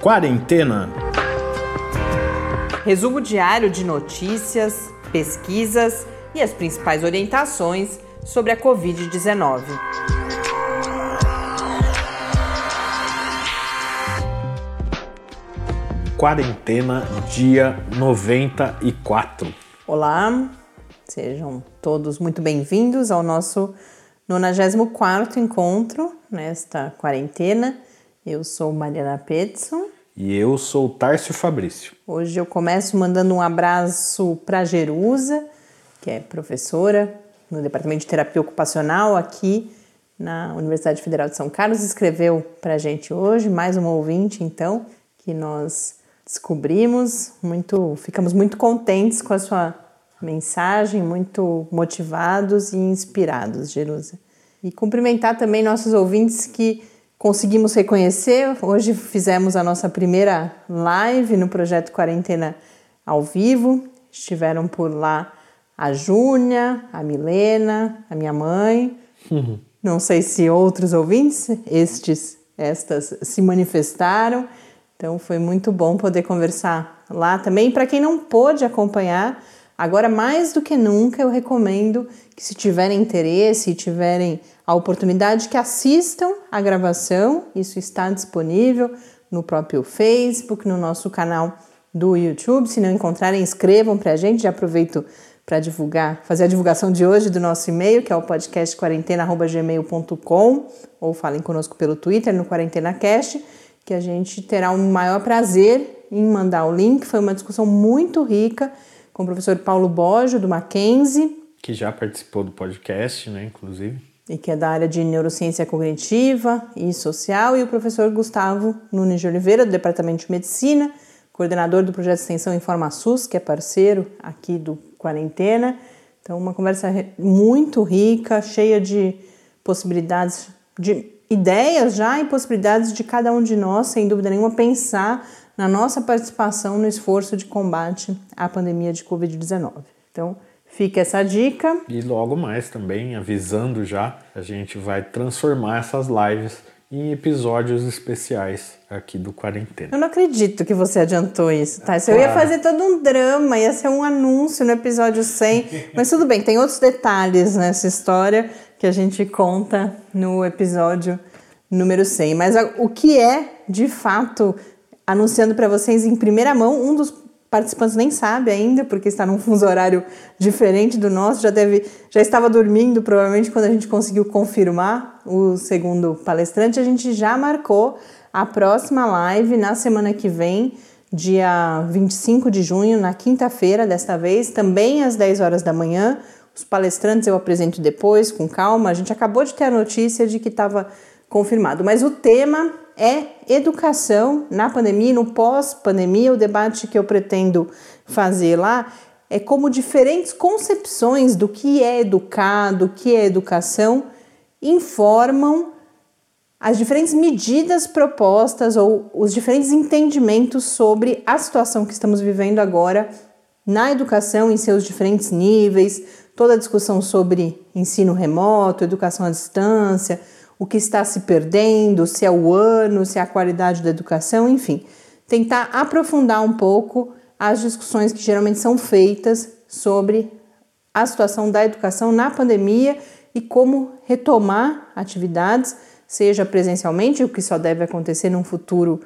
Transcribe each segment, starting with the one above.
Quarentena. Resumo diário de notícias, pesquisas e as principais orientações sobre a Covid-19. Quarentena, dia 94. Olá, sejam todos muito bem-vindos ao nosso 94 encontro nesta quarentena. Eu sou Mariana Petson. E eu sou Tárcio Fabrício. Hoje eu começo mandando um abraço para Jerusa, que é professora no Departamento de Terapia Ocupacional aqui na Universidade Federal de São Carlos. Escreveu para a gente hoje, mais uma ouvinte, então, que nós descobrimos. Muito, ficamos muito contentes com a sua mensagem, muito motivados e inspirados, Jerusa. E cumprimentar também nossos ouvintes que conseguimos reconhecer. Hoje fizemos a nossa primeira live no projeto Quarentena ao vivo. Estiveram por lá a Júnia, a Milena, a minha mãe. Uhum. Não sei se outros ouvintes, estes, estas se manifestaram. Então foi muito bom poder conversar lá também. Para quem não pôde acompanhar, Agora, mais do que nunca, eu recomendo que, se tiverem interesse e tiverem a oportunidade, que assistam a gravação. Isso está disponível no próprio Facebook, no nosso canal do YouTube. Se não encontrarem, escrevam para a gente. Já aproveito para divulgar, fazer a divulgação de hoje do nosso e-mail, que é o podcastquarentena.gmail.com, ou falem conosco pelo Twitter, no QuarentenaCast, que a gente terá o um maior prazer em mandar o link. Foi uma discussão muito rica com o professor Paulo Bojo, do Mackenzie. Que já participou do podcast, né, inclusive. E que é da área de neurociência cognitiva e social, e o professor Gustavo Nunes de Oliveira, do Departamento de Medicina, coordenador do projeto de extensão InformaSUS, que é parceiro aqui do Quarentena. Então, uma conversa muito rica, cheia de possibilidades, de ideias já e possibilidades de cada um de nós, sem dúvida nenhuma, pensar na nossa participação no esforço de combate à pandemia de Covid-19. Então, fica essa dica. E logo mais também, avisando já, a gente vai transformar essas lives em episódios especiais aqui do Quarentena. Eu não acredito que você adiantou isso, tá? Eu ia fazer todo um drama, ia ser um anúncio no episódio 100, mas tudo bem, tem outros detalhes nessa história que a gente conta no episódio número 100. Mas o que é, de fato, anunciando para vocês em primeira mão. Um dos participantes nem sabe ainda, porque está num fuso horário diferente do nosso, já deve, já estava dormindo provavelmente quando a gente conseguiu confirmar o segundo palestrante. A gente já marcou a próxima live na semana que vem, dia 25 de junho, na quinta-feira, desta vez, também às 10 horas da manhã. Os palestrantes eu apresento depois, com calma. A gente acabou de ter a notícia de que estava confirmado, mas o tema é educação na pandemia, no pós-pandemia. O debate que eu pretendo fazer lá é como diferentes concepções do que é educar, do que é educação, informam as diferentes medidas propostas ou os diferentes entendimentos sobre a situação que estamos vivendo agora na educação em seus diferentes níveis, toda a discussão sobre ensino remoto, educação à distância, o que está se perdendo, se é o ano, se é a qualidade da educação, enfim, tentar aprofundar um pouco as discussões que geralmente são feitas sobre a situação da educação na pandemia e como retomar atividades, seja presencialmente, o que só deve acontecer num futuro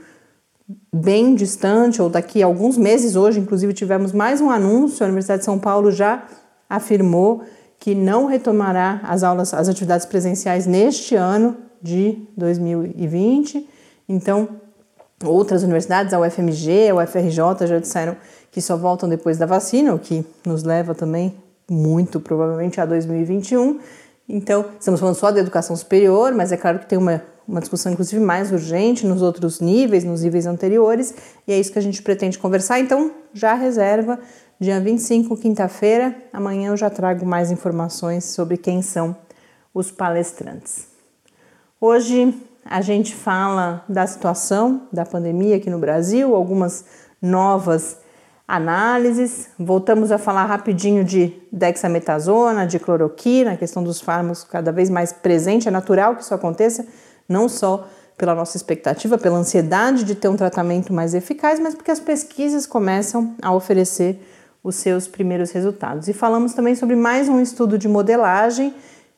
bem distante ou daqui a alguns meses. Hoje, inclusive, tivemos mais um anúncio, a Universidade de São Paulo já afirmou que não retomará as aulas, as atividades presenciais neste ano de 2020. Então, outras universidades, a UFMG, a UFRJ já disseram que só voltam depois da vacina, o que nos leva também muito provavelmente a 2021. Então, estamos falando só da educação superior, mas é claro que tem uma, uma discussão, inclusive, mais urgente nos outros níveis, nos níveis anteriores, e é isso que a gente pretende conversar. Então, já reserva Dia 25, quinta-feira, amanhã eu já trago mais informações sobre quem são os palestrantes. Hoje a gente fala da situação da pandemia aqui no Brasil, algumas novas análises. Voltamos a falar rapidinho de dexametasona, de cloroquina, a questão dos fármacos cada vez mais presente. É natural que isso aconteça, não só pela nossa expectativa, pela ansiedade de ter um tratamento mais eficaz, mas porque as pesquisas começam a oferecer os seus primeiros resultados. E falamos também sobre mais um estudo de modelagem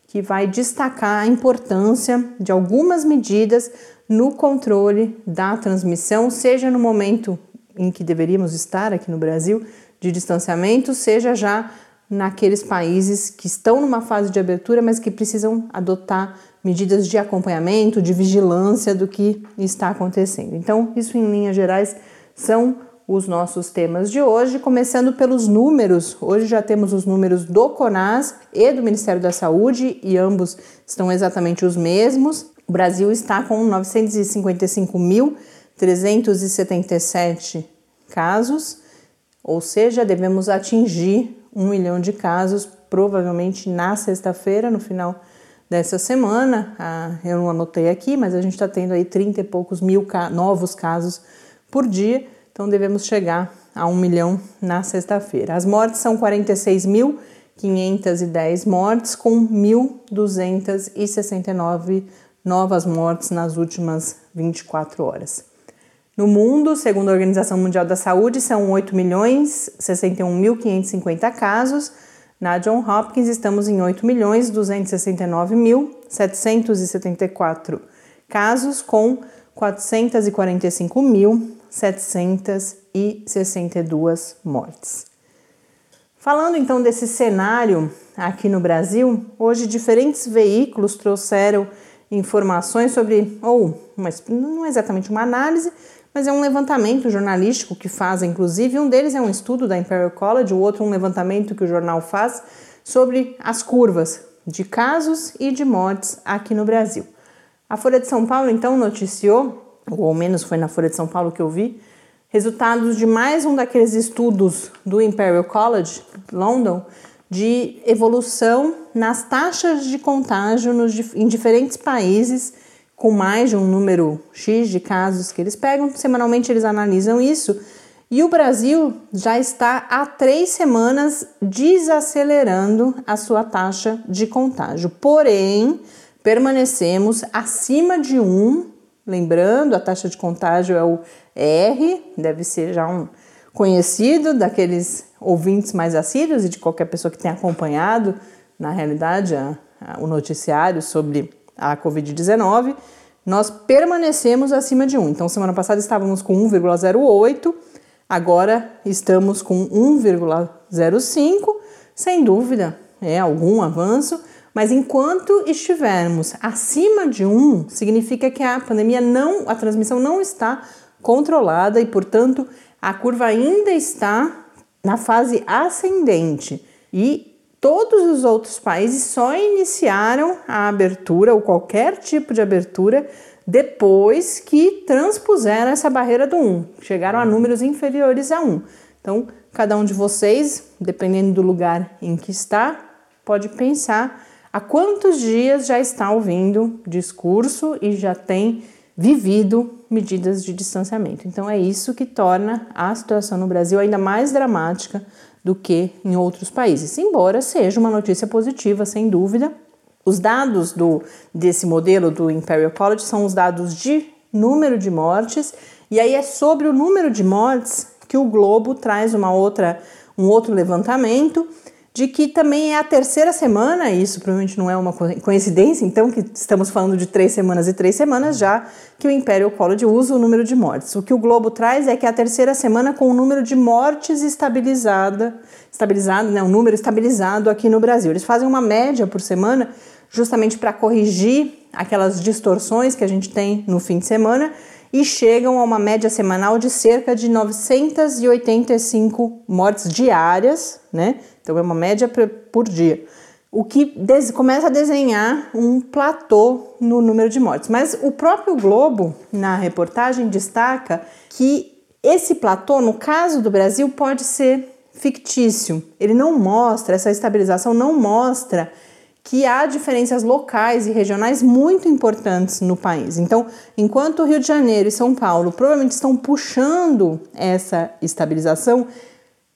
que vai destacar a importância de algumas medidas no controle da transmissão, seja no momento em que deveríamos estar aqui no Brasil de distanciamento, seja já naqueles países que estão numa fase de abertura, mas que precisam adotar medidas de acompanhamento, de vigilância do que está acontecendo. Então, isso em linhas gerais são os nossos temas de hoje, começando pelos números. Hoje já temos os números do CONAS e do Ministério da Saúde e ambos estão exatamente os mesmos. O Brasil está com 955.377 casos, ou seja, devemos atingir um milhão de casos, provavelmente na sexta-feira, no final dessa semana. Ah, eu não anotei aqui, mas a gente está tendo aí 30 e poucos mil ca novos casos por dia, então devemos chegar a um milhão na sexta-feira. As mortes são 46.510 mortes, com 1.269 novas mortes nas últimas 24 horas. No mundo, segundo a Organização Mundial da Saúde, são 8 milhões 61.550 casos. Na John Hopkins, estamos em 8 milhões 269.774 casos, com 445.762 mortes. Falando então desse cenário aqui no Brasil, hoje diferentes veículos trouxeram informações sobre, ou mas não é exatamente uma análise, mas é um levantamento jornalístico que faz, inclusive, um deles é um estudo da Imperial College, o outro um levantamento que o jornal faz sobre as curvas de casos e de mortes aqui no Brasil. A Folha de São Paulo então noticiou, ou ao menos foi na Folha de São Paulo que eu vi, resultados de mais um daqueles estudos do Imperial College London de evolução nas taxas de contágio nos, em diferentes países com mais de um número X de casos que eles pegam. Semanalmente eles analisam isso. E o Brasil já está há três semanas desacelerando a sua taxa de contágio. Porém, permanecemos acima de 1. Lembrando, a taxa de contágio é o R, deve ser já um conhecido daqueles ouvintes mais assíduos e de qualquer pessoa que tenha acompanhado, na realidade, a, a, o noticiário sobre a Covid-19, nós permanecemos acima de 1. Então, semana passada estávamos com 1,08, agora estamos com 1,05, sem dúvida, é algum avanço, mas enquanto estivermos acima de 1, significa que a pandemia não, a transmissão não está controlada e, portanto, a curva ainda está na fase ascendente e todos os outros países só iniciaram a abertura ou qualquer tipo de abertura depois que transpuseram essa barreira do 1, chegaram a números inferiores a 1. Então, cada um de vocês, dependendo do lugar em que está, pode pensar há quantos dias já está ouvindo discurso e já tem vivido medidas de distanciamento. Então é isso que torna a situação no Brasil ainda mais dramática do que em outros países, embora seja uma notícia positiva, sem dúvida. Os dados do, desse modelo do Imperial College são os dados de número de mortes, e aí é sobre o número de mortes que o Globo traz uma outra, um outro levantamento de que também é a terceira semana, e isso provavelmente não é uma coincidência, então, que estamos falando de três semanas e três semanas já, que o Imperial College usa o número de mortes. O que o Globo traz é que é a terceira semana com o número de mortes estabilizada, estabilizado, né, um número estabilizado aqui no Brasil. Eles fazem uma média por semana, justamente para corrigir aquelas distorções que a gente tem no fim de semana, e chegam a uma média semanal de cerca de 985 mortes diárias, né? Então é uma média por dia. O que começa a desenhar um platô no número de mortes. Mas o próprio Globo, na reportagem, destaca que esse platô, no caso do Brasil, pode ser fictício. Ele não mostra, essa estabilização não mostra que há diferenças locais e regionais muito importantes no país. Então, enquanto Rio de Janeiro e São Paulo provavelmente estão puxando essa estabilização,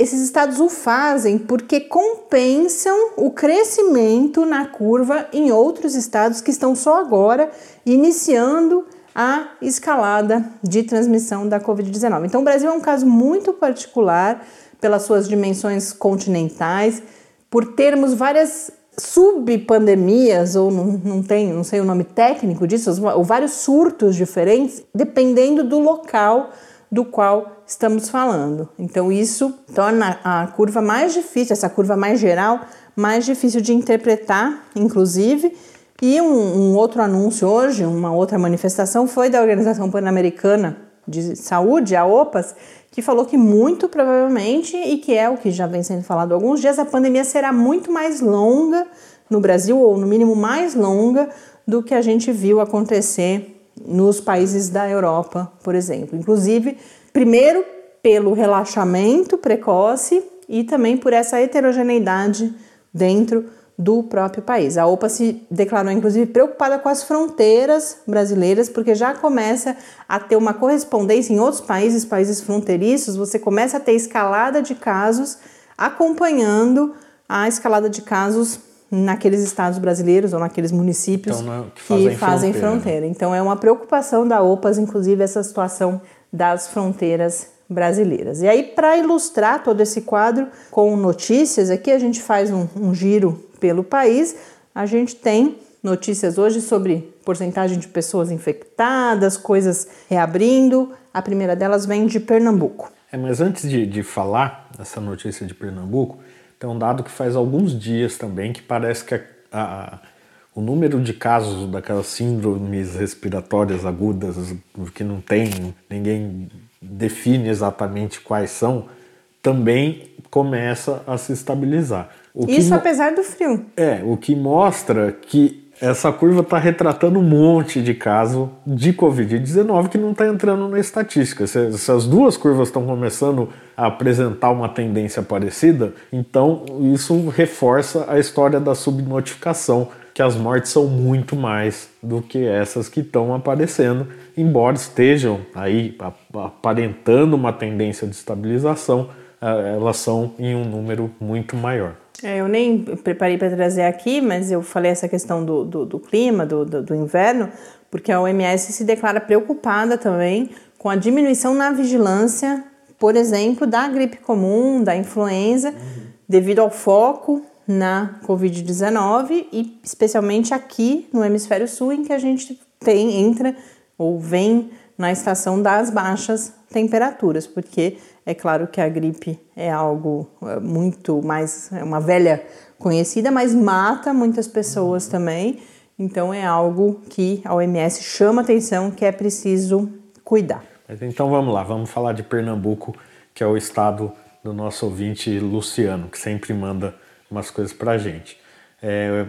esses estados o fazem porque compensam o crescimento na curva em outros estados que estão só agora iniciando a escalada de transmissão da Covid-19. Então, o Brasil é um caso muito particular pelas suas dimensões continentais, por termos várias subpandemias, ou não, não tem, não sei o nome técnico disso, ou vários surtos diferentes, dependendo do local do qual estamos falando. Então, isso torna a curva mais difícil, essa curva mais geral, mais difícil de interpretar, inclusive. E um, um outro anúncio hoje, uma outra manifestação, foi da Organização Pan-Americana de Saúde, a OPAS, que falou que muito provavelmente, e que é o que já vem sendo falado há alguns dias, a pandemia será muito mais longa no Brasil, ou no mínimo mais longa, do que a gente viu acontecer nos países da Europa, por exemplo. Inclusive, primeiro pelo relaxamento precoce e também por essa heterogeneidade dentro do próprio país. A OPA se declarou, inclusive, preocupada com as fronteiras brasileiras, porque já começa a ter uma correspondência em outros países, países fronteiriços, você começa a ter escalada de casos acompanhando a escalada de casos naqueles estados brasileiros ou naqueles municípios então, é que fazem, que fazem fronteira. fronteira. Então é uma preocupação da OPAS, inclusive, essa situação das fronteiras brasileiras. E aí, para ilustrar todo esse quadro com notícias, aqui a gente faz um, um giro pelo país. A gente tem notícias hoje sobre porcentagem de pessoas infectadas, coisas reabrindo. A primeira delas vem de Pernambuco. É, mas antes de, de falar dessa notícia de Pernambuco, tem um dado que faz alguns dias também que parece que a, a, o número de casos daquelas síndromes respiratórias agudas que não tem, ninguém define exatamente quais são, também começa a se estabilizar. Isso apesar do frio. É, o que mostra que essa curva está retratando um monte de caso de Covid-19 que não está entrando na estatística. Se, as duas curvas estão começando a apresentar uma tendência parecida, então isso reforça a história da subnotificação, que as mortes são muito mais do que essas que estão aparecendo, embora estejam aí aparentando uma tendência de estabilização, eh, elas são em um número muito maior. É, eu nem preparei para trazer aqui, mas eu falei essa questão do, do, do clima, do, do, do, inverno, porque a OMS se declara preocupada também com a diminuição na vigilância, por exemplo, da gripe comum, da influenza, uhum. devido ao foco na Covid-19 e especialmente aqui no hemisfério sul, em que a gente tem, entra ou vem na estação das baixas temperaturas, porque é claro que a gripe é algo é, muito mais, é uma velha conhecida, mas mata muitas pessoas também. Então é algo que a OMS chama atenção que é preciso cuidar. Então vamos lá, vamos falar de Pernambuco, que é o estado do nosso ouvinte Luciano, que sempre manda umas coisas para a gente. É,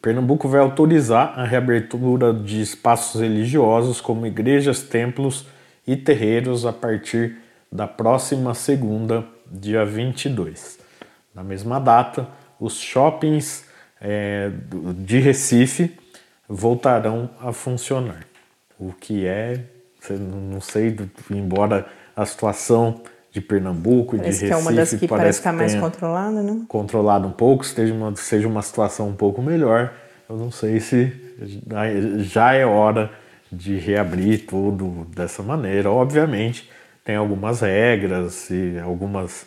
Pernambuco vai autorizar a reabertura de espaços religiosos como igrejas, templos e terreiros a partir da próxima segunda, dia 22. Na mesma data, os shoppings é, de Recife voltarão a funcionar. O que é, não sei, embora a situação de Pernambuco e de Recife que é uma das que parece estar tá mais controlada, né? Controlado um pouco, seja uma, seja uma situação um pouco melhor. Eu não sei se já é hora de reabrir tudo dessa maneira. Obviamente, tem algumas regras e algumas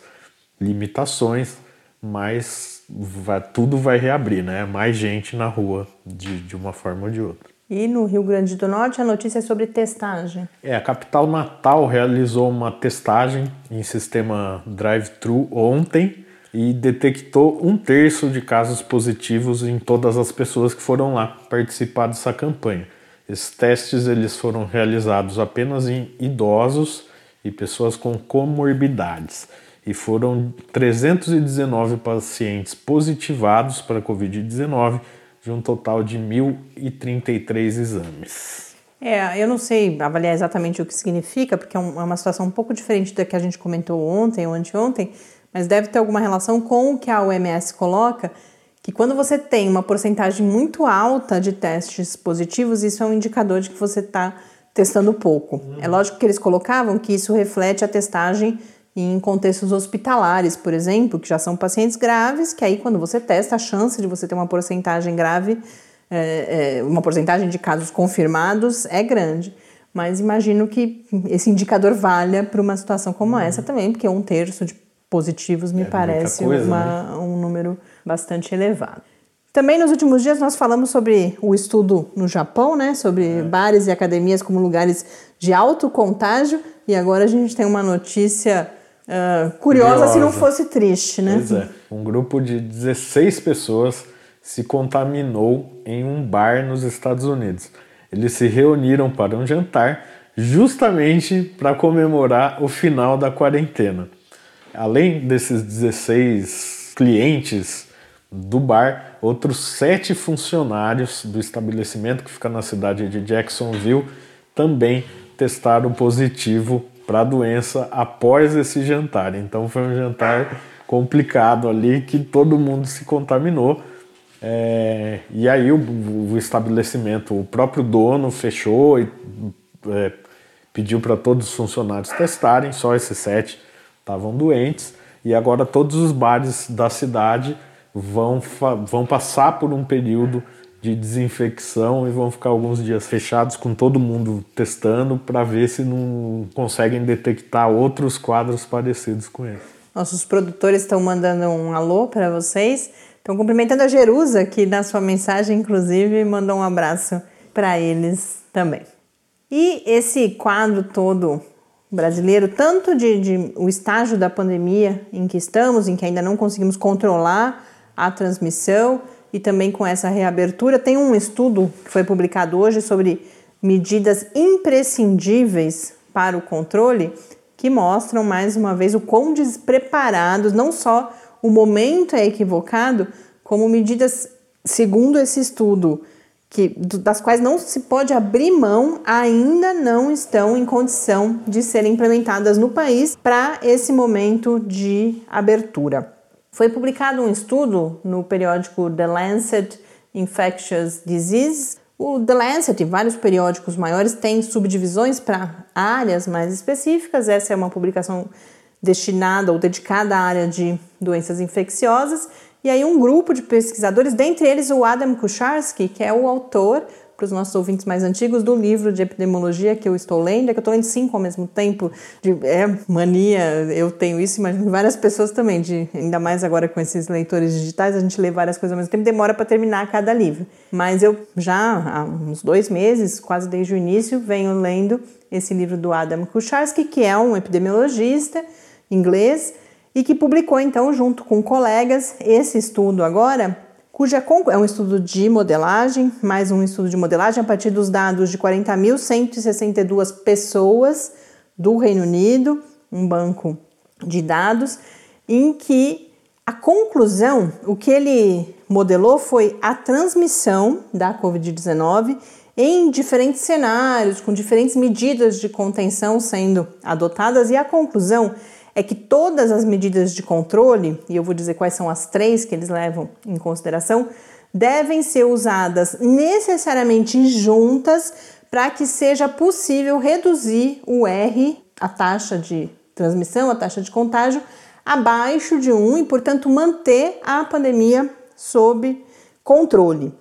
limitações, mas vai, tudo vai reabrir, né? Mais gente na rua de, de uma forma ou de outra. E no Rio Grande do Norte a notícia é sobre testagem. É, a capital Natal realizou uma testagem em sistema drive-thru ontem e detectou um terço de casos positivos em todas as pessoas que foram lá participar dessa campanha. Esses testes eles foram realizados apenas em idosos e pessoas com comorbidades. E foram 319 pacientes positivados para Covid-19, de um total de 1.033 exames. É, eu não sei avaliar exatamente o que significa, porque é, é uma situação um pouco diferente da que a gente comentou ontem ou anteontem, mas deve ter alguma relação com o que a OMS coloca, que quando você tem uma porcentagem muito alta de testes positivos, isso é um indicador de que você está testando pouco. Uhum. É lógico que eles colocavam que isso reflete a testagem em contextos hospitalares, por exemplo, que já são pacientes graves, que aí quando você testa, a chance de você ter uma porcentagem grave, é, é, uma porcentagem de casos confirmados é grande. mas imagino que esse indicador valha para uma situação como uhum. essa também, porque um terço de positivos me é parece coisa, uma, né? um número bastante elevado. Também nos últimos dias nós falamos sobre o estudo no Japão, né? Sobre é. bares e academias como lugares de alto contágio. E agora a gente tem uma notícia uh, curiosa, curiosa, se não fosse triste, né? Pois é. Um grupo de 16 pessoas se contaminou em um bar nos Estados Unidos. Eles se reuniram para um jantar justamente para comemorar o final da quarentena. Além desses 16 clientes do bar, outros sete funcionários do estabelecimento que fica na cidade de Jacksonville também testaram positivo para a doença após esse jantar. Então foi um jantar complicado ali que todo mundo se contaminou. É, e aí o, o, estabelecimento, o próprio dono fechou e é, pediu para todos os funcionários testarem, só esses sete estavam doentes. E agora todos os bares da cidade vão, vão passar por um período de desinfecção e vão ficar alguns dias fechados com todo mundo testando para ver se não conseguem detectar outros quadros parecidos com esse. Nossos produtores estão mandando um alô para vocês. Estão cumprimentando a Jerusa, que na sua mensagem, inclusive, mandou um abraço para eles também. E esse quadro todo brasileiro, tanto de, de, o estágio da pandemia em que estamos, em que ainda não conseguimos controlar a transmissão e também com essa reabertura. Tem um estudo que foi publicado hoje sobre medidas imprescindíveis para o controle que mostram mais uma vez o quão despreparados, não só o momento é equivocado, como medidas, segundo esse estudo, que, das quais não se pode abrir mão, ainda não estão em condição de serem implementadas no país para esse momento de abertura. Foi publicado um estudo no periódico The Lancet Infectious Diseases. O The Lancet e vários periódicos maiores têm subdivisões para áreas mais específicas. Essa é uma publicação destinada ou dedicada à área de doenças infecciosas. E aí um grupo de pesquisadores, dentre eles o Adam Kucharski, que é o autor para os nossos ouvintes mais antigos do livro de epidemiologia que eu estou lendo, é que eu estou lendo cinco ao mesmo tempo, de, é mania, eu tenho isso, mas várias pessoas também, de, ainda mais agora com esses leitores digitais, a gente lê várias coisas ao mesmo tempo, demora para terminar cada livro. Mas eu já há uns dois meses, quase desde o início, venho lendo esse livro do Adam Kucharski, que é um epidemiologista inglês, e que publicou então junto com colegas esse estudo agora cuja é um estudo de modelagem, mais um estudo de modelagem a partir dos dados de 40.162 pessoas do Reino Unido, um banco de dados, em que a conclusão, o que ele modelou foi a transmissão da Covid-19 em diferentes cenários, com diferentes medidas de contenção sendo adotadas, e a conclusão é que todas as medidas de controle, e eu vou dizer quais são as três que eles levam em consideração, devem ser usadas necessariamente juntas para que seja possível reduzir o R, a taxa de transmissão, a taxa de contágio, abaixo de 1 e, portanto, manter a pandemia sob controle.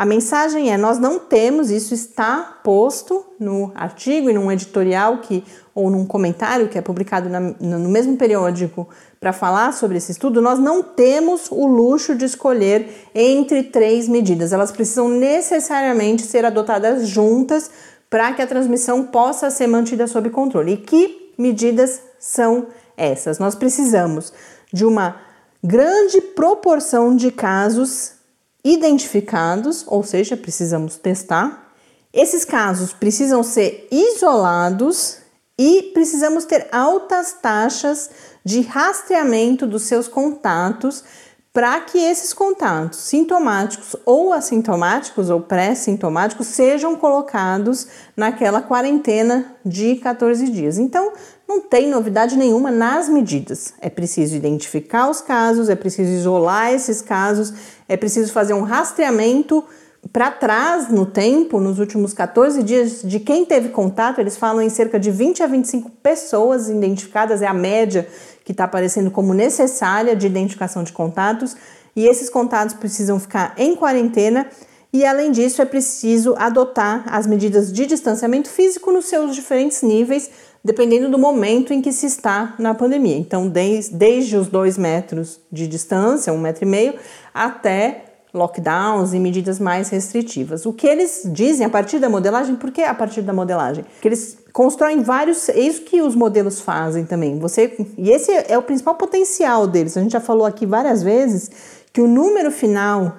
A mensagem é: nós não temos, isso está posto no artigo e num editorial que ou num comentário que é publicado na, no mesmo periódico para falar sobre esse estudo, nós não temos o luxo de escolher entre três medidas. Elas precisam necessariamente ser adotadas juntas para que a transmissão possa ser mantida sob controle. E que medidas são essas? Nós precisamos de uma grande proporção de casos identificados, ou seja, precisamos testar. Esses casos precisam ser isolados e precisamos ter altas taxas de rastreamento dos seus contatos para que esses contatos sintomáticos ou assintomáticos ou pré-sintomáticos sejam colocados naquela quarentena de 14 dias. Então, não tem novidade nenhuma nas medidas. É preciso identificar os casos, é preciso isolar esses casos, é preciso fazer um rastreamento para trás no tempo, nos últimos 14 dias, de quem teve contato, eles falam em cerca de 20 a 25 pessoas identificadas, é a média que está aparecendo como necessária de identificação de contatos, e esses contatos precisam ficar em quarentena E além disso, é preciso adotar as medidas de distanciamento físico nos seus diferentes níveis, dependendo do momento em que se está na pandemia. Então, desde, desde os dois metros de distância, um metro e meio, até lockdowns e medidas mais restritivas. O que eles dizem a partir da modelagem, por que a partir da modelagem? Que eles constroem vários, é isso que os modelos fazem também. Você e esse é o principal potencial deles. A gente já falou aqui várias vezes que o número final,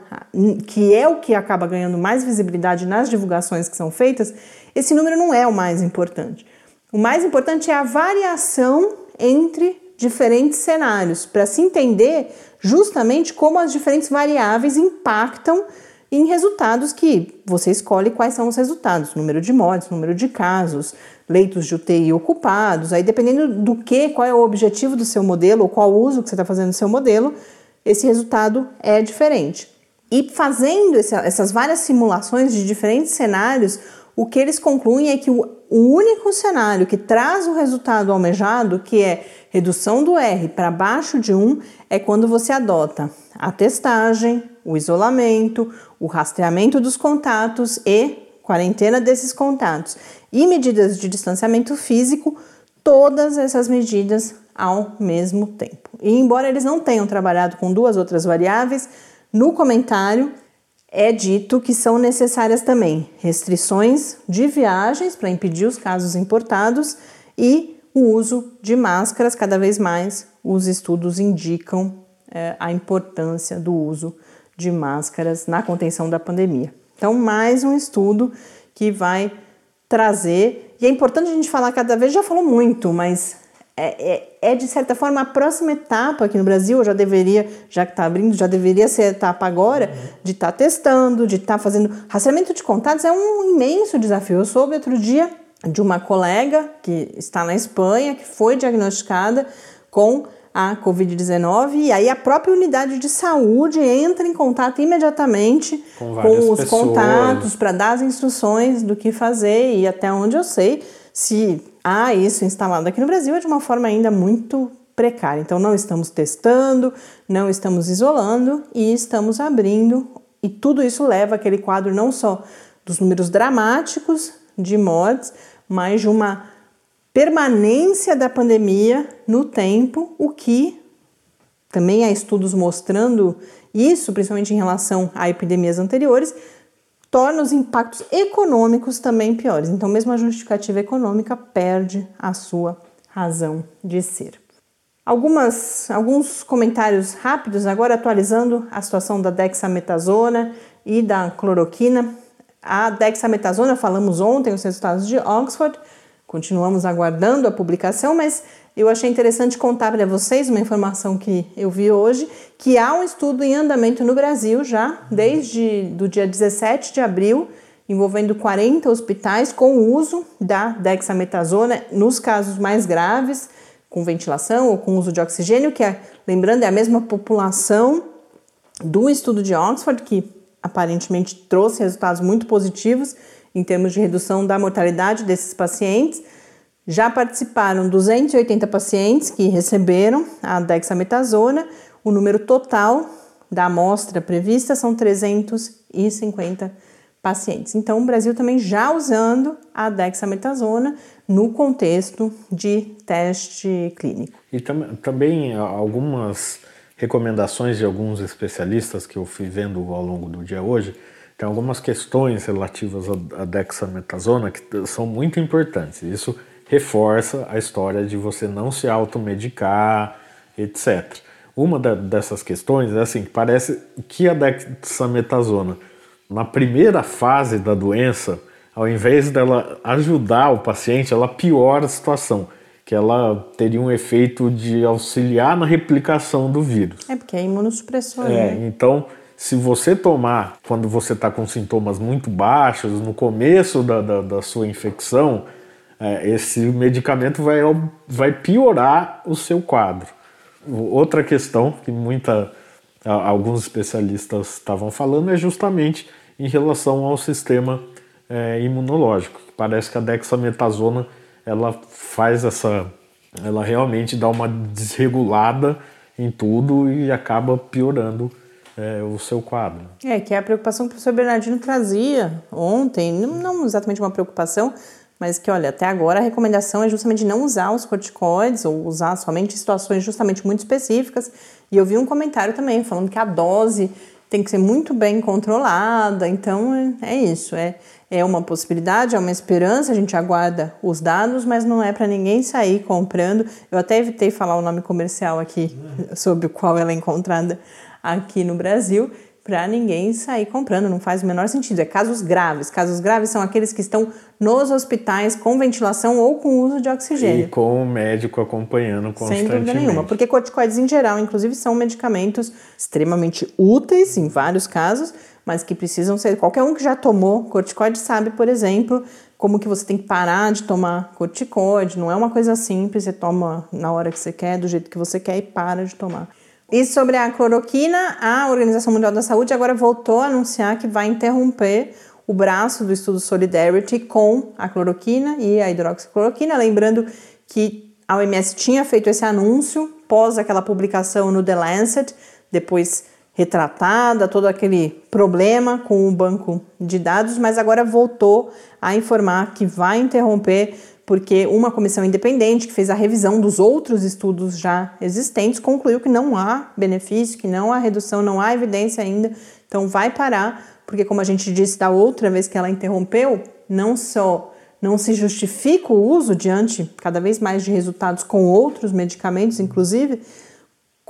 que é o que acaba ganhando mais visibilidade nas divulgações que são feitas, esse número não é o mais importante. O mais importante é a variação entre diferentes cenários, para se entender justamente como as diferentes variáveis impactam em resultados que você escolhe quais são os resultados, número de mortes, número de casos, leitos de UTI ocupados, aí dependendo do que, qual é o objetivo do seu modelo ou qual uso que você está fazendo do seu modelo, esse resultado é diferente. E fazendo essas várias simulações de diferentes cenários, o que eles concluem é que o único cenário que traz o resultado almejado, que é redução do R para baixo de 1, é quando você adota a testagem, o isolamento, o rastreamento dos contatos e quarentena desses contatos e medidas de distanciamento físico, todas essas medidas ao mesmo tempo. E embora eles não tenham trabalhado com duas outras variáveis, no comentário é dito que são necessárias também restrições de viagens para impedir os casos importados e o uso de máscaras. Cada vez mais os estudos indicam é, a importância do uso de máscaras na contenção da pandemia. Então, mais um estudo que vai trazer, e é importante a gente falar cada vez, já falou muito, mas é, é, é, de certa forma a próxima etapa aqui no Brasil, já deveria, já que está abrindo, já deveria ser a etapa agora, uhum. de estar tá testando, de estar tá fazendo. Rastreamento de contatos é um imenso desafio. Eu soube outro dia de uma colega que está na Espanha, que foi diagnosticada com a Covid-19 e aí a própria unidade de saúde entra em contato imediatamente com, com os pessoas. contatos para dar as instruções do que fazer e até onde eu sei se há isso instalado aqui no Brasil é de uma forma ainda muito precária. Então, não estamos testando, não estamos isolando e estamos abrindo, e tudo isso leva aquele quadro não só dos números dramáticos de mortes, mas de uma permanência da pandemia no tempo, o que também há estudos mostrando isso, principalmente em relação a epidemias anteriores, torna os impactos econômicos também piores. Então, mesmo a justificativa econômica perde a sua razão de ser. Algumas, alguns comentários rápidos agora atualizando a situação da dexametasona e da cloroquina. A dexametasona, falamos ontem os resultados de Oxford, continuamos aguardando a publicação, mas eu achei interessante contar para vocês uma informação que eu vi hoje, que há um estudo em andamento no Brasil já, desde do dia 17 de abril, envolvendo 40 hospitais com o uso da dexametasona nos casos mais graves, com ventilação ou com uso de oxigênio, que é, lembrando, é a mesma população do estudo de Oxford, que aparentemente trouxe resultados muito positivos em termos de redução da mortalidade desses pacientes. Já participaram 280 pacientes que receberam a dexametasona. O número total da amostra prevista são 350 pacientes. Então, o Brasil também já usando a dexametasona no contexto de teste clínico. E tam também algumas recomendações de alguns especialistas que eu fui vendo ao longo do dia hoje, tem algumas questões relativas à dexametasona que são muito importantes. Isso reforça a história de você não se automedicar, etc. Uma da, dessas questões é assim, parece que a dexametasona, na primeira fase da doença, ao invés dela ajudar o paciente, ela piora a situação, que ela teria um efeito de auxiliar na replicação do vírus. É porque é imunossupressor, é, né? Então, se você tomar quando você está com sintomas muito baixos, no começo da, da, da sua infecção, é, esse medicamento vai, vai piorar o seu quadro. Outra questão que muita, alguns especialistas estavam falando é justamente em relação ao sistema é, imunológico. Parece que a dexametasona ela faz essa, ela realmente dá uma desregulada em tudo e acaba piorando é, o seu quadro. É, que é a preocupação que o professor Bernardino trazia ontem, não, não exatamente uma preocupação, mas que, olha, até agora a recomendação é justamente não usar os corticoides ou usar somente em situações justamente muito específicas. E eu vi um comentário também falando que a dose tem que ser muito bem controlada. Então, é, isso, é, é uma possibilidade, é uma esperança, a gente aguarda os dados, mas não é para ninguém sair comprando. Eu até evitei falar o nome comercial aqui, sobre o qual ela é encontrada aqui no Brasil, para ninguém sair comprando, não faz o menor sentido. É casos graves. Casos graves são aqueles que estão nos hospitais com ventilação ou com uso de oxigênio. E com o médico acompanhando constantemente. Sem dúvida nenhuma, porque corticoides em geral, inclusive, são medicamentos extremamente úteis em vários casos, mas que precisam ser. Qualquer um que já tomou corticoide sabe, por exemplo, como que você tem que parar de tomar corticoide. Não é uma coisa simples, você toma na hora que você quer, do jeito que você quer e para de tomar. E sobre a cloroquina, a Organização Mundial da Saúde agora voltou a anunciar que vai interromper o braço do estudo Solidarity com a cloroquina e a hidroxicloroquina, lembrando que a OMS tinha feito esse anúncio pós aquela publicação no The Lancet, depois retratada, todo aquele problema com o banco de dados, mas agora voltou a informar que vai interromper porque uma comissão independente que fez a revisão dos outros estudos já existentes concluiu que não há benefício, que não há redução, não há evidência ainda. Então vai parar, porque como a gente disse da outra vez que ela interrompeu, não só não se justifica o uso diante cada vez mais de resultados com outros medicamentos, inclusive,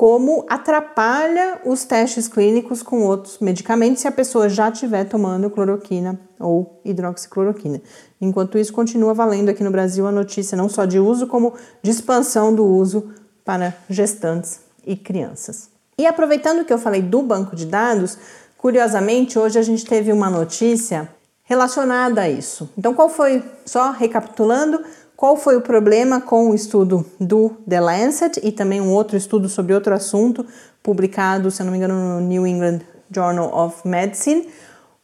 como atrapalha os testes clínicos com outros medicamentos se a pessoa já estiver tomando cloroquina ou hidroxicloroquina. Enquanto isso, continua valendo aqui no Brasil a notícia não só de uso, como de expansão do uso para gestantes e crianças. E aproveitando que eu falei do banco de dados, curiosamente, hoje a gente teve uma notícia relacionada a isso. Então, qual foi, só recapitulando, qual foi o problema com o estudo do The Lancet e também um outro estudo sobre outro assunto, publicado, se não me engano, no New England Journal of Medicine?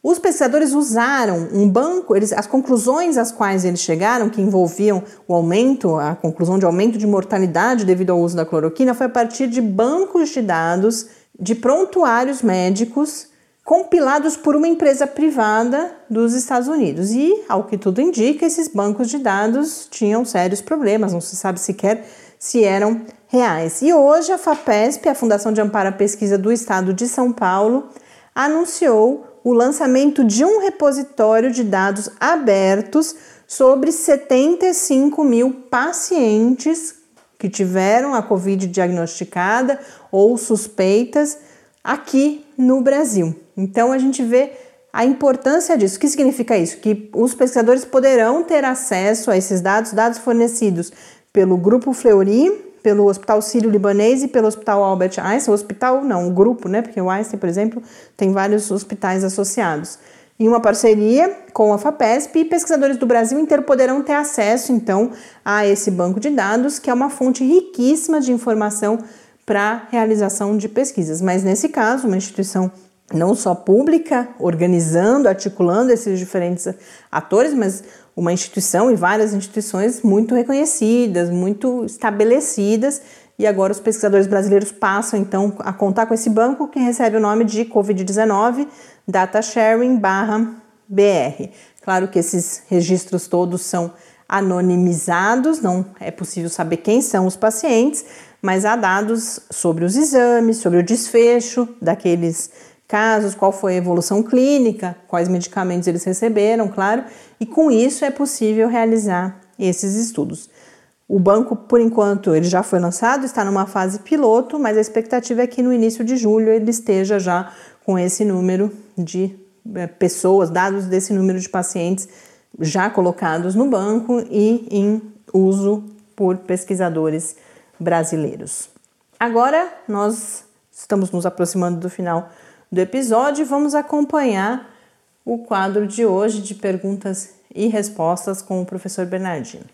Os pesquisadores usaram um banco, eles, as conclusões às quais eles chegaram, que envolviam o aumento, a conclusão de aumento de mortalidade devido ao uso da cloroquina, foi a partir de bancos de dados de prontuários médicos compilados por uma empresa privada dos Estados Unidos. E, ao que tudo indica, esses bancos de dados tinham sérios problemas, não se sabe sequer se eram reais. E hoje a FAPESP, a Fundação de Amparo à Pesquisa do Estado de São Paulo, anunciou o lançamento de um repositório de dados abertos sobre 75 mil pacientes que tiveram a Covid diagnosticada ou suspeitas aqui no Brasil. Então a gente vê a importância disso. O que significa isso? Que os pesquisadores poderão ter acesso a esses dados, dados fornecidos pelo Grupo Fleury, pelo Hospital Sírio-Libanês e pelo Hospital Albert Einstein. O hospital, não, o grupo, né? Porque o Einstein, por exemplo, tem vários hospitais associados. Em uma parceria com a FAPESP, e pesquisadores do Brasil inteiro poderão ter acesso, então, a esse banco de dados, que é uma fonte riquíssima de informação para realização de pesquisas. Mas nesse caso, uma instituição não só pública, organizando, articulando esses diferentes atores, mas uma instituição e várias instituições muito reconhecidas, muito estabelecidas, e agora os pesquisadores brasileiros passam então a contar com esse banco que recebe o nome de Covid-19 Data Sharing BR. Claro que esses registros todos são anonimizados, não é possível saber quem são os pacientes, mas há dados sobre os exames, sobre o desfecho daqueles casos, qual foi a evolução clínica, quais medicamentos eles receberam, claro, e com isso é possível realizar esses estudos. O banco, por enquanto, ele já foi lançado, está numa fase piloto, mas a expectativa é que no início de julho ele esteja já com esse número de é, pessoas, dados desse número de pacientes já colocados no banco e em uso por pesquisadores brasileiros. Agora nós estamos nos aproximando do final do episódio, vamos acompanhar o quadro de hoje de perguntas e respostas com o professor Bernardino.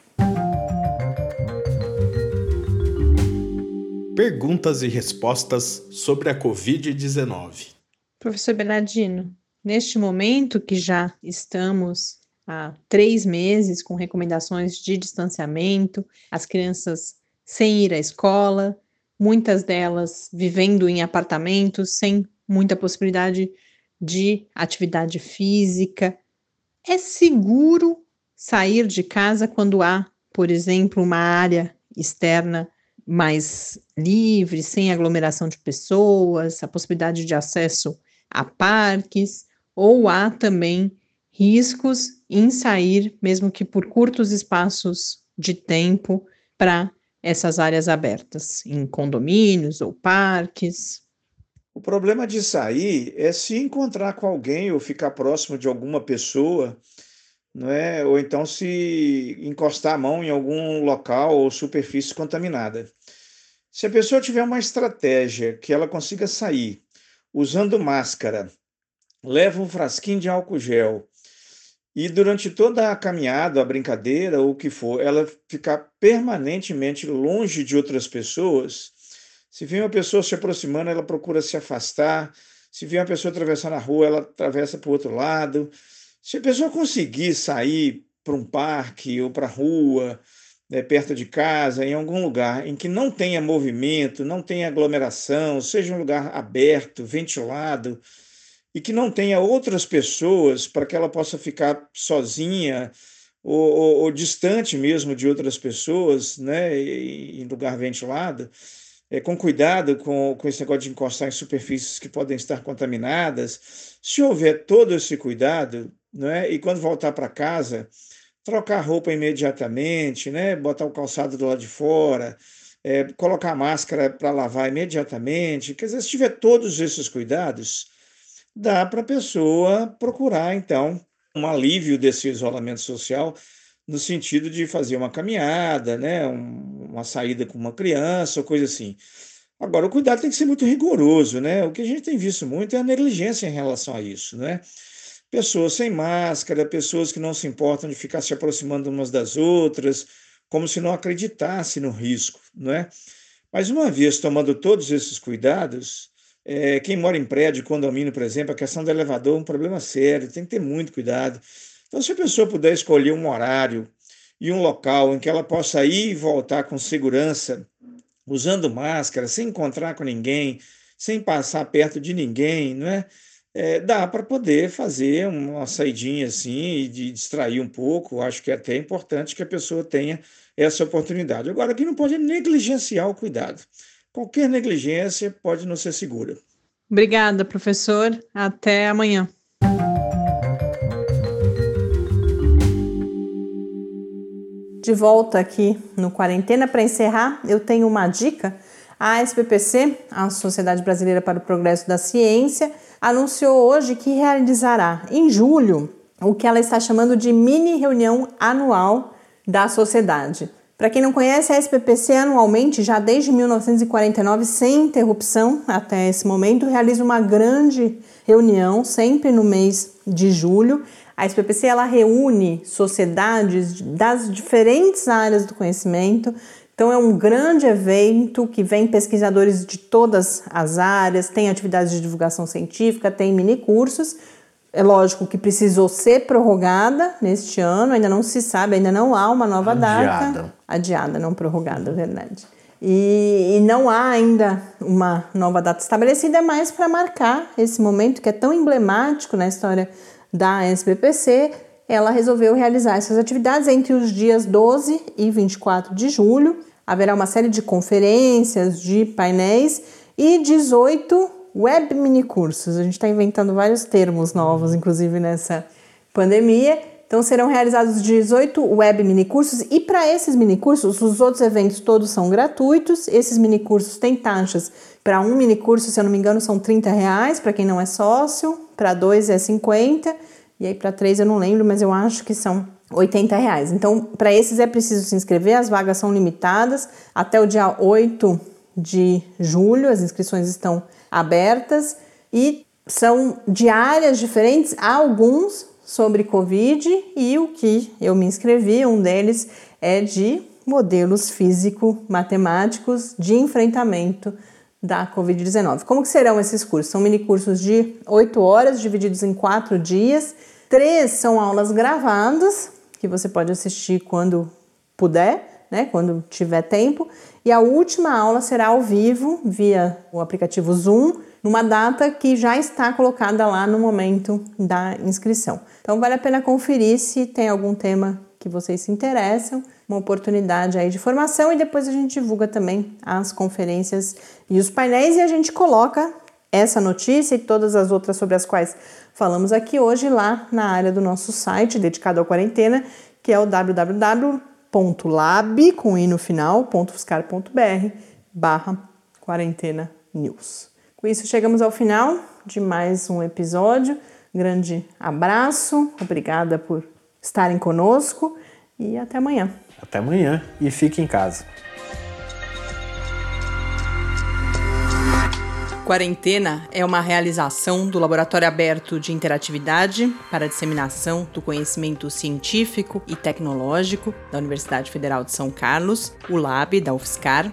Perguntas e respostas sobre a Covid-19. Professor Bernardino, neste momento que já estamos há três meses com recomendações de distanciamento, as crianças sem ir à escola, muitas delas vivendo em apartamentos, sem muita possibilidade de atividade física. É seguro sair de casa quando há, por exemplo, uma área externa mais livre, sem aglomeração de pessoas, a possibilidade de acesso a parques, ou há também riscos em sair, mesmo que por curtos espaços de tempo, para essas áreas abertas, em condomínios ou parques. O problema de sair é se encontrar com alguém ou ficar próximo de alguma pessoa, não é? ou então se encostar a mão em algum local ou superfície contaminada. Se a pessoa tiver uma estratégia que ela consiga sair usando máscara, leva um frasquinho de álcool gel e durante toda a caminhada, a brincadeira ou o que for, ela ficar permanentemente longe de outras pessoas, se vê uma pessoa se aproximando, ela procura se afastar. Se vê uma pessoa atravessando a rua, ela atravessa para o outro lado. Se a pessoa conseguir sair para um parque ou para a rua, né, perto de casa, em algum lugar em que não tenha movimento, não tenha aglomeração, seja um lugar aberto, ventilado, e que não tenha outras pessoas para que ela possa ficar sozinha ou, ou, ou, distante mesmo de outras pessoas, né, em lugar ventilado, é, com cuidado com, com esse negócio de encostar em superfícies que podem estar contaminadas. Se houver todo esse cuidado, né, e quando voltar para casa, trocar a roupa imediatamente, né? botar o calçado do lado de fora, é, colocar a máscara para lavar imediatamente. Quer dizer, se tiver todos esses cuidados, dá para a pessoa procurar, então, um alívio desse isolamento social, no sentido de fazer uma caminhada, né? Um, uma saída com uma criança, coisa assim. Agora, o cuidado tem que ser muito rigoroso, né? O que a gente tem visto muito é a negligência em relação a isso, né? pessoas sem máscara, pessoas que não se importam de ficar se aproximando umas das outras, como se não acreditasse no risco, não é? Mas uma vez tomando todos esses cuidados, é, quem mora em prédio, condomínio, por exemplo, a questão do elevador é um problema sério, tem que ter muito cuidado. Então, se a pessoa puder escolher um horário e um local em que ela possa ir e voltar com segurança, usando máscara, sem encontrar com ninguém, sem passar perto de ninguém, não é? é, dá para poder fazer uma saidinha assim e de distrair um pouco. Acho que é até importante que a pessoa tenha essa oportunidade. Agora, aqui não pode negligenciar o cuidado. Qualquer negligência pode não ser segura. Obrigada, professor. Até amanhã. De volta aqui no Quarentena, para encerrar, eu tenho uma dica. A SBPC, a Sociedade Brasileira para o Progresso da Ciência, anunciou hoje que realizará em julho o que ela está chamando de mini reunião anual da sociedade. Para quem não conhece, a SPPC anualmente, já desde 1949, sem interrupção até esse momento, realiza uma grande reunião, sempre no mês de julho. A SPPC ela reúne sociedades das diferentes áreas do conhecimento, então é um grande evento que vem pesquisadores de todas as áreas, tem atividades de divulgação científica, tem mini cursos. É lógico que precisou ser prorrogada neste ano, ainda não se sabe, ainda não há uma nova Adiada. data. Adiada, não prorrogada, é verdade. E, e, não há ainda uma nova data estabelecida, é mais para marcar esse momento que é tão emblemático na história da SBPC ela resolveu realizar essas atividades entre os dias 12 e 24 de julho. Haverá uma série de conferências, de painéis e 18 web minicursos. A gente está inventando vários termos novos, inclusive nessa pandemia. Então serão realizados 18 web minicursos. E para esses minicursos, os outros eventos todos são gratuitos. Esses minicursos têm taxas. Para um minicurso, se eu não me engano, são 30 reais. Para quem não é sócio, para dois é 50 e aí para três eu não lembro, mas eu acho que são 80 reais. Então, para esses é preciso se inscrever, as vagas são limitadas. Até o dia 8 de julho, as inscrições estão abertas. E são de áreas diferentes, há alguns sobre Covid e o que eu me inscrevi, um deles é de modelos físico-matemáticos de enfrentamento da Covid-19. Como que serão esses cursos? São mini cursos de 8 horas, divididos em 4 dias. Três são aulas gravadas, que você pode assistir quando puder, né, quando tiver tempo. E a última aula será ao vivo, via o aplicativo Zoom, numa data que já está colocada lá no momento da inscrição. Então vale a pena conferir se tem algum tema que vocês se interessam, uma oportunidade aí de formação e depois a gente divulga também as conferências e os painéis e a gente coloca essa notícia e todas as outras sobre as quais falamos aqui hoje lá na área do nosso site dedicado à quarentena, que é o www.lab com i no final, barra quarentena news. Com isso chegamos ao final de mais um episódio. Grande abraço, obrigada por estarem conosco e até amanhã. Até amanhã e fique em casa. Quarentena é uma realização do Laboratório Aberto de Interatividade para a Disseminação do Conhecimento Científico e Tecnológico da Universidade Federal de São Carlos, o LAB da UFSCar,